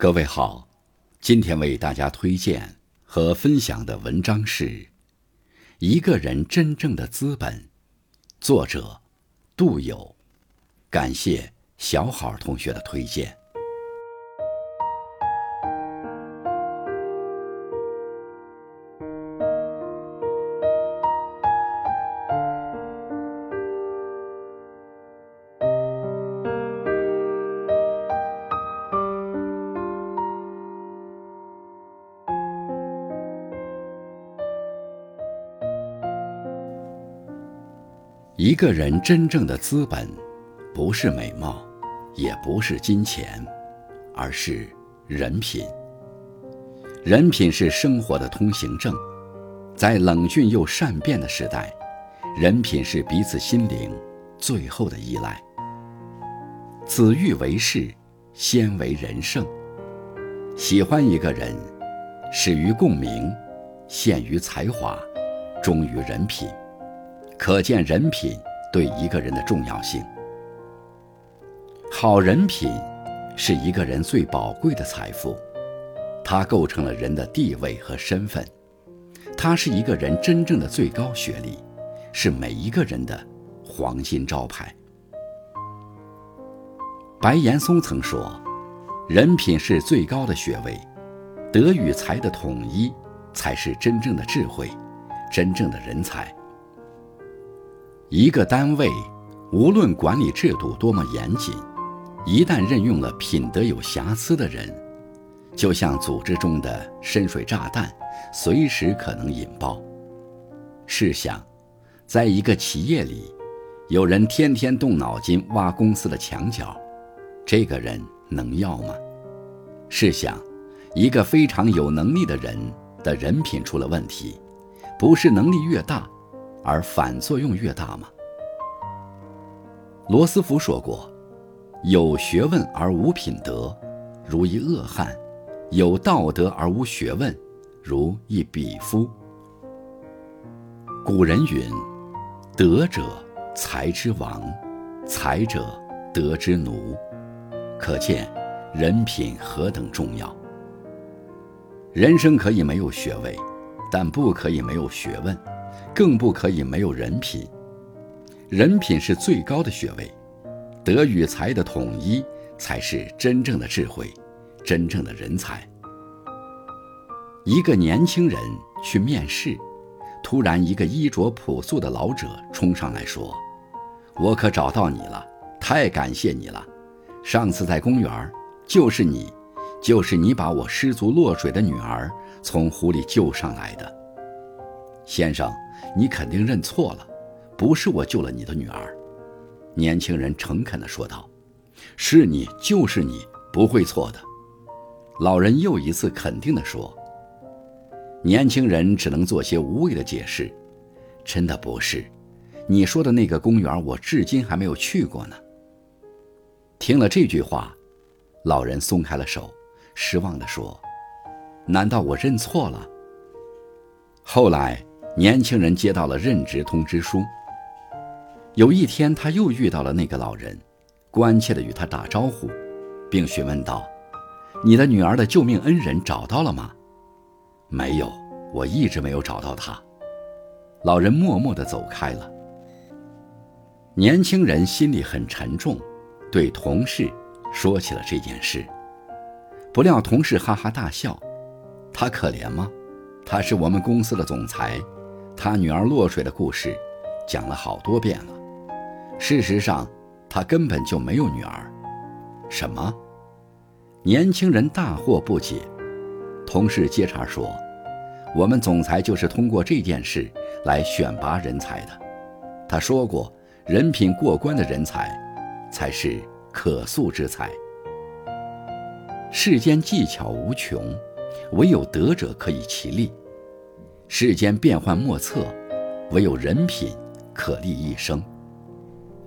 各位好，今天为大家推荐和分享的文章是《一个人真正的资本》，作者杜友。感谢小好同学的推荐。一个人真正的资本，不是美貌，也不是金钱，而是人品。人品是生活的通行证，在冷峻又善变的时代，人品是彼此心灵最后的依赖。子欲为事，先为人圣。喜欢一个人，始于共鸣，陷于才华，忠于人品。可见人品对一个人的重要性。好人品是一个人最宝贵的财富，它构成了人的地位和身份，它是一个人真正的最高学历，是每一个人的黄金招牌。白岩松曾说：“人品是最高的学位，德与才的统一才是真正的智慧，真正的人才。”一个单位，无论管理制度多么严谨，一旦任用了品德有瑕疵的人，就像组织中的深水炸弹，随时可能引爆。试想，在一个企业里，有人天天动脑筋挖公司的墙角，这个人能要吗？试想，一个非常有能力的人的人品出了问题，不是能力越大。而反作用越大吗？罗斯福说过：“有学问而无品德，如一恶汉；有道德而无学问，如一鄙夫。”古人云：“德者才之王，才者德之奴。”可见人品何等重要。人生可以没有学位，但不可以没有学问。更不可以没有人品，人品是最高的学位，德与才的统一才是真正的智慧，真正的人才。一个年轻人去面试，突然一个衣着朴素的老者冲上来说：“我可找到你了，太感谢你了！上次在公园，就是你，就是你把我失足落水的女儿从湖里救上来的，先生。”你肯定认错了，不是我救了你的女儿。”年轻人诚恳地说道，“是你，就是你，不会错的。”老人又一次肯定地说。年轻人只能做些无谓的解释：“真的不是，你说的那个公园，我至今还没有去过呢。”听了这句话，老人松开了手，失望地说：“难道我认错了？”后来。年轻人接到了任职通知书。有一天，他又遇到了那个老人，关切地与他打招呼，并询问道：“你的女儿的救命恩人找到了吗？”“没有，我一直没有找到他。”老人默默地走开了。年轻人心里很沉重，对同事说起了这件事。不料同事哈哈大笑：“他可怜吗？他是我们公司的总裁。”他女儿落水的故事，讲了好多遍了。事实上，他根本就没有女儿。什么？年轻人大惑不解。同事接茬说：“我们总裁就是通过这件事来选拔人才的。他说过，人品过关的人才，才是可塑之才。世间技巧无穷，唯有德者可以其利。”世间变幻莫测，唯有人品可立一生。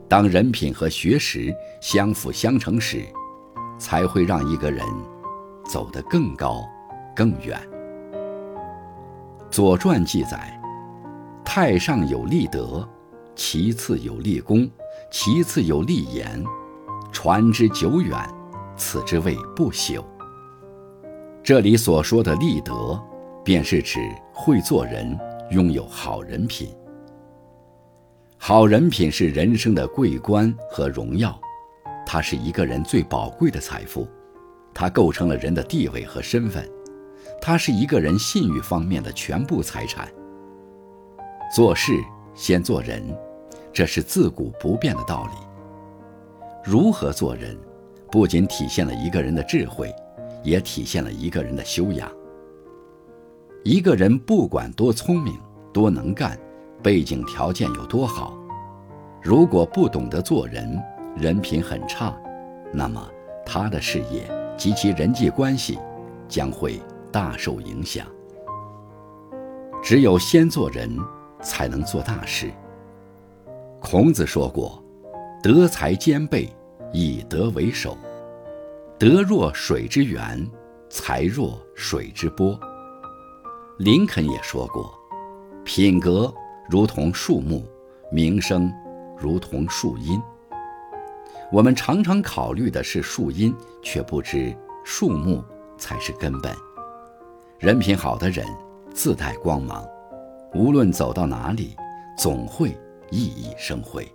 当人品和学识相辅相成时，才会让一个人走得更高、更远。《左传》记载：太上有立德，其次有立功，其次有立言。传之久远，此之谓不朽。这里所说的立德，便是指会做人，拥有好人品。好人品是人生的桂冠和荣耀，它是一个人最宝贵的财富，它构成了人的地位和身份，它是一个人信誉方面的全部财产。做事先做人，这是自古不变的道理。如何做人，不仅体现了一个人的智慧。也体现了一个人的修养。一个人不管多聪明、多能干，背景条件有多好，如果不懂得做人，人品很差，那么他的事业及其人际关系将会大受影响。只有先做人，才能做大事。孔子说过：“德才兼备，以德为首。”德若水之源，才若水之波。林肯也说过：“品格如同树木，名声如同树荫。”我们常常考虑的是树荫，却不知树木才是根本。人品好的人自带光芒，无论走到哪里，总会熠熠生辉。